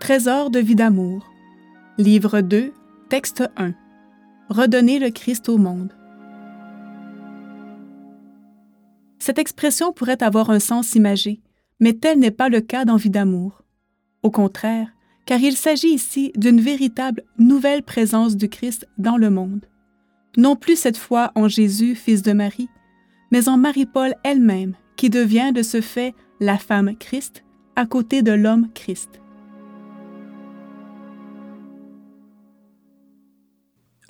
Trésor de vie d'amour. Livre 2, texte 1. Redonner le Christ au monde. Cette expression pourrait avoir un sens imagé, mais tel n'est pas le cas dans Vie d'amour. Au contraire, car il s'agit ici d'une véritable nouvelle présence du Christ dans le monde. Non plus cette fois en Jésus, fils de Marie, mais en Marie-Paul elle-même, qui devient de ce fait la femme Christ à côté de l'homme Christ.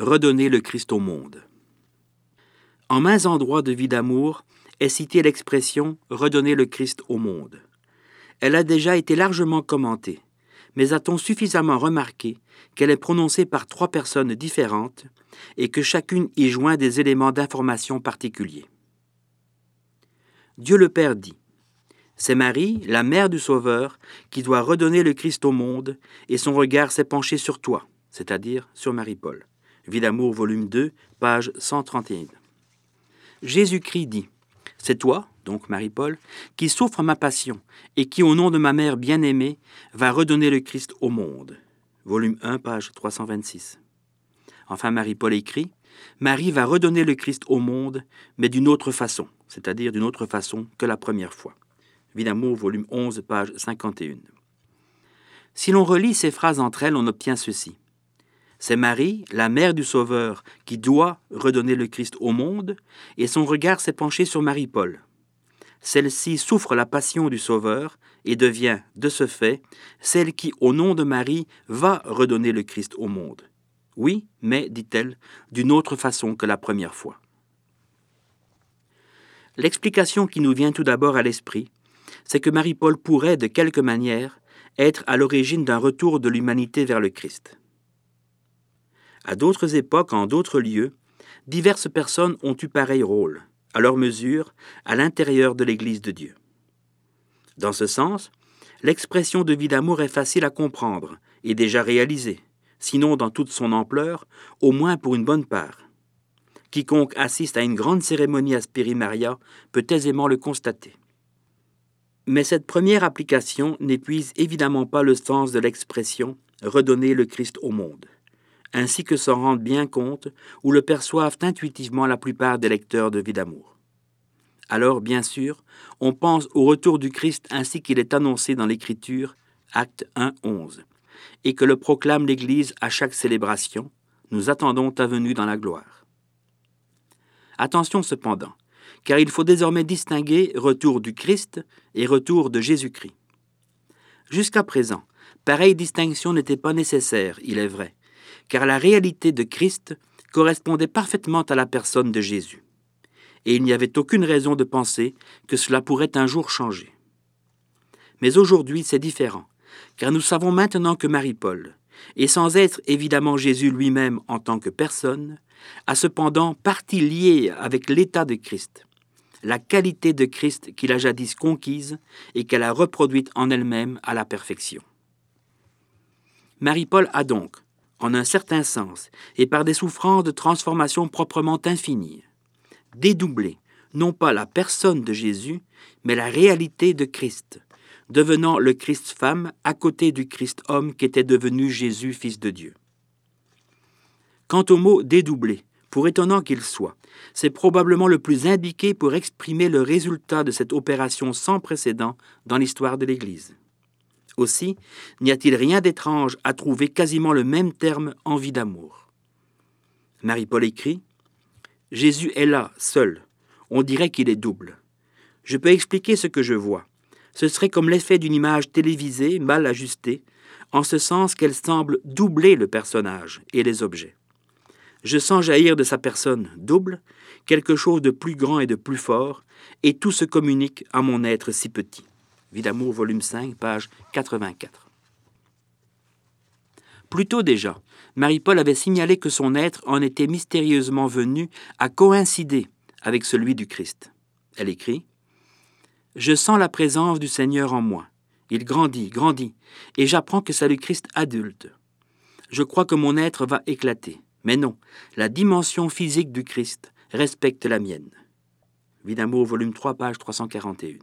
Redonner le Christ au monde. En mains endroits de vie d'amour est citée l'expression redonner le Christ au monde. Elle a déjà été largement commentée, mais a-t-on suffisamment remarqué qu'elle est prononcée par trois personnes différentes et que chacune y joint des éléments d'information particuliers? Dieu le Père dit C'est Marie, la mère du Sauveur, qui doit redonner le Christ au monde, et son regard s'est penché sur toi, c'est-à-dire sur Marie-Paul. Vie d'amour, volume 2, page 131. Jésus-Christ dit C'est toi, donc Marie-Paul, qui souffre ma passion, et qui, au nom de ma mère bien-aimée, va redonner le Christ au monde. Volume 1, page 326. Enfin, Marie-Paul écrit Marie va redonner le Christ au monde, mais d'une autre façon, c'est-à-dire d'une autre façon que la première fois. Vie d'amour, volume 11, page 51. Si l'on relit ces phrases entre elles, on obtient ceci. C'est Marie, la mère du Sauveur, qui doit redonner le Christ au monde, et son regard s'est penché sur Marie-Paul. Celle-ci souffre la passion du Sauveur et devient, de ce fait, celle qui, au nom de Marie, va redonner le Christ au monde. Oui, mais, dit-elle, d'une autre façon que la première fois. L'explication qui nous vient tout d'abord à l'esprit, c'est que Marie-Paul pourrait, de quelque manière, être à l'origine d'un retour de l'humanité vers le Christ. À d'autres époques, en d'autres lieux, diverses personnes ont eu pareil rôle, à leur mesure, à l'intérieur de l'Église de Dieu. Dans ce sens, l'expression de vie d'amour est facile à comprendre et déjà réalisée, sinon dans toute son ampleur, au moins pour une bonne part. Quiconque assiste à une grande cérémonie à Maria peut aisément le constater. Mais cette première application n'épuise évidemment pas le sens de l'expression redonner le Christ au monde ainsi que s'en rendent bien compte ou le perçoivent intuitivement la plupart des lecteurs de vie d'amour. Alors, bien sûr, on pense au retour du Christ ainsi qu'il est annoncé dans l'Écriture, acte 1, 11, et que le proclame l'Église à chaque célébration, nous attendons ta venue dans la gloire. Attention cependant, car il faut désormais distinguer retour du Christ et retour de Jésus-Christ. Jusqu'à présent, pareille distinction n'était pas nécessaire, il est vrai, car la réalité de Christ correspondait parfaitement à la personne de Jésus. Et il n'y avait aucune raison de penser que cela pourrait un jour changer. Mais aujourd'hui c'est différent, car nous savons maintenant que Marie-Paul, et sans être évidemment Jésus lui-même en tant que personne, a cependant partie liée avec l'état de Christ, la qualité de Christ qu'il a jadis conquise et qu'elle a reproduite en elle-même à la perfection. Marie-Paul a donc, en un certain sens, et par des souffrances de transformation proprement infinies. Dédoubler, non pas la personne de Jésus, mais la réalité de Christ, devenant le Christ femme à côté du Christ homme qui était devenu Jésus, Fils de Dieu. Quant au mot dédoubler, pour étonnant qu'il soit, c'est probablement le plus indiqué pour exprimer le résultat de cette opération sans précédent dans l'histoire de l'Église. Aussi, n'y a-t-il rien d'étrange à trouver quasiment le même terme en vie d'amour. Marie-Paul écrit Jésus est là, seul. On dirait qu'il est double. Je peux expliquer ce que je vois. Ce serait comme l'effet d'une image télévisée mal ajustée, en ce sens qu'elle semble doubler le personnage et les objets. Je sens jaillir de sa personne double quelque chose de plus grand et de plus fort, et tout se communique à mon être si petit. Vie d'amour, volume 5, page 84. Plus tôt déjà, Marie-Paul avait signalé que son être en était mystérieusement venu à coïncider avec celui du Christ. Elle écrit Je sens la présence du Seigneur en moi. Il grandit, grandit, et j'apprends que c'est le Christ adulte. Je crois que mon être va éclater. Mais non, la dimension physique du Christ respecte la mienne. Vie d'amour, volume 3, page 341.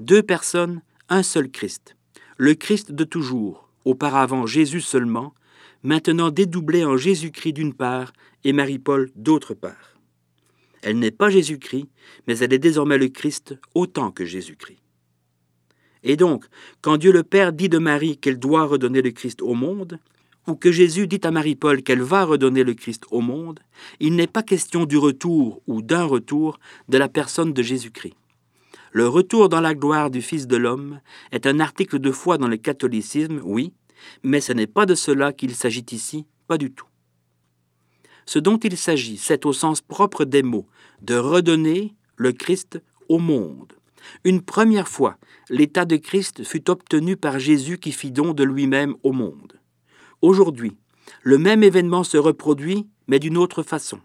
Deux personnes, un seul Christ. le Christ de toujours, auparavant Jésus seulement, maintenant dédoublé en Jésus-Christ d'une part et Marie-Paul d'autre part. Elle n'est pas Jésus-Christ, mais elle est désormais le Christ autant que Jésus-Christ. Et donc, quand Dieu le Père dit de Marie qu'elle doit redonner le Christ au monde, ou que Jésus dit à Marie-Paul qu'elle va redonner le Christ au monde, il n'est pas question du retour ou d'un retour de la personne de Jésus-Christ. Le retour dans la gloire du Fils de l'homme est un article de foi dans le catholicisme, oui, mais ce n'est pas de cela qu'il s'agit ici, pas du tout. Ce dont il s'agit, c'est au sens propre des mots, de redonner le Christ au monde. Une première fois, l'état de Christ fut obtenu par Jésus qui fit don de lui-même au monde. Aujourd'hui, le même événement se reproduit, mais d'une autre façon.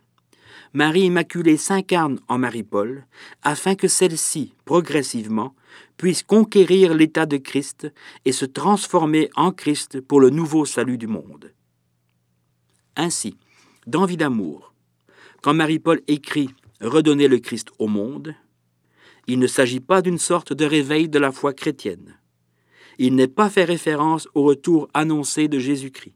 Marie Immaculée s'incarne en Marie-Paul, afin que celle-ci, progressivement, puisse conquérir l'état de Christ et se transformer en Christ pour le nouveau salut du monde. Ainsi, dans Vie d'amour, quand Marie-Paul écrit Redonner le Christ au monde, il ne s'agit pas d'une sorte de réveil de la foi chrétienne. Il n'est pas fait référence au retour annoncé de Jésus-Christ.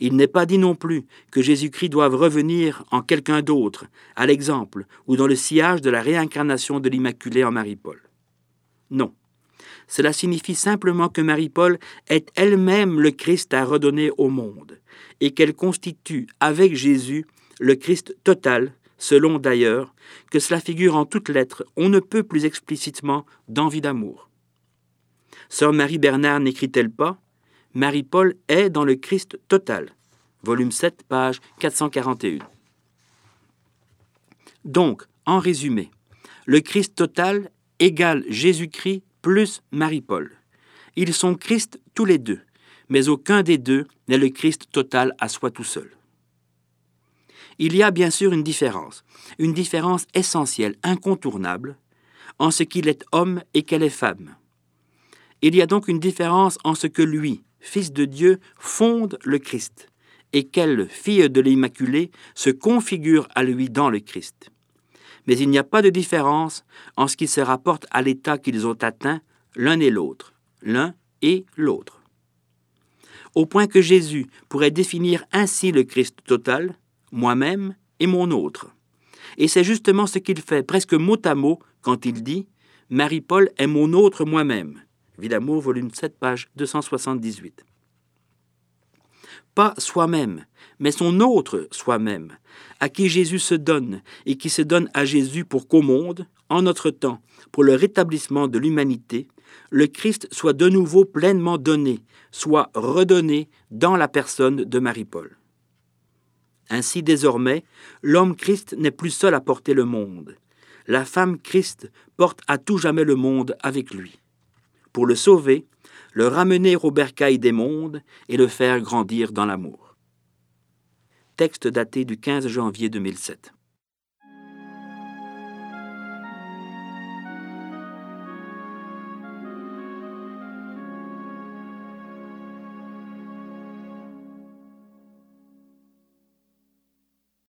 Il n'est pas dit non plus que Jésus-Christ doive revenir en quelqu'un d'autre, à l'exemple ou dans le sillage de la réincarnation de l'Immaculée en Marie-Paul. Non. Cela signifie simplement que Marie-Paul est elle-même le Christ à redonner au monde, et qu'elle constitue avec Jésus le Christ total, selon d'ailleurs que cela figure en toutes lettres, on ne peut plus explicitement d'envie d'amour. Sœur Marie Bernard n'écrit-elle pas Marie-Paul est dans le Christ total. Volume 7, page 441. Donc, en résumé, le Christ total égale Jésus-Christ plus Marie-Paul. Ils sont Christ tous les deux, mais aucun des deux n'est le Christ total à soi tout seul. Il y a bien sûr une différence, une différence essentielle, incontournable, en ce qu'il est homme et qu'elle est femme. Il y a donc une différence en ce que lui, Fils de Dieu, fonde le Christ, et qu'elle, fille de l'Immaculée, se configure à lui dans le Christ. Mais il n'y a pas de différence en ce qui se rapporte à l'état qu'ils ont atteint l'un et l'autre, l'un et l'autre. Au point que Jésus pourrait définir ainsi le Christ total, moi-même et mon autre. Et c'est justement ce qu'il fait presque mot à mot quand il dit Marie-Paul est mon autre moi-même. Vie d'amour, volume 7, page 278. Pas soi-même, mais son autre soi-même, à qui Jésus se donne et qui se donne à Jésus pour qu'au monde, en notre temps, pour le rétablissement de l'humanité, le Christ soit de nouveau pleinement donné, soit redonné dans la personne de Marie-Paul. Ainsi désormais, l'homme Christ n'est plus seul à porter le monde. La femme Christ porte à tout jamais le monde avec lui pour le sauver, le ramener au bercail des mondes et le faire grandir dans l'amour. Texte daté du 15 janvier 2007.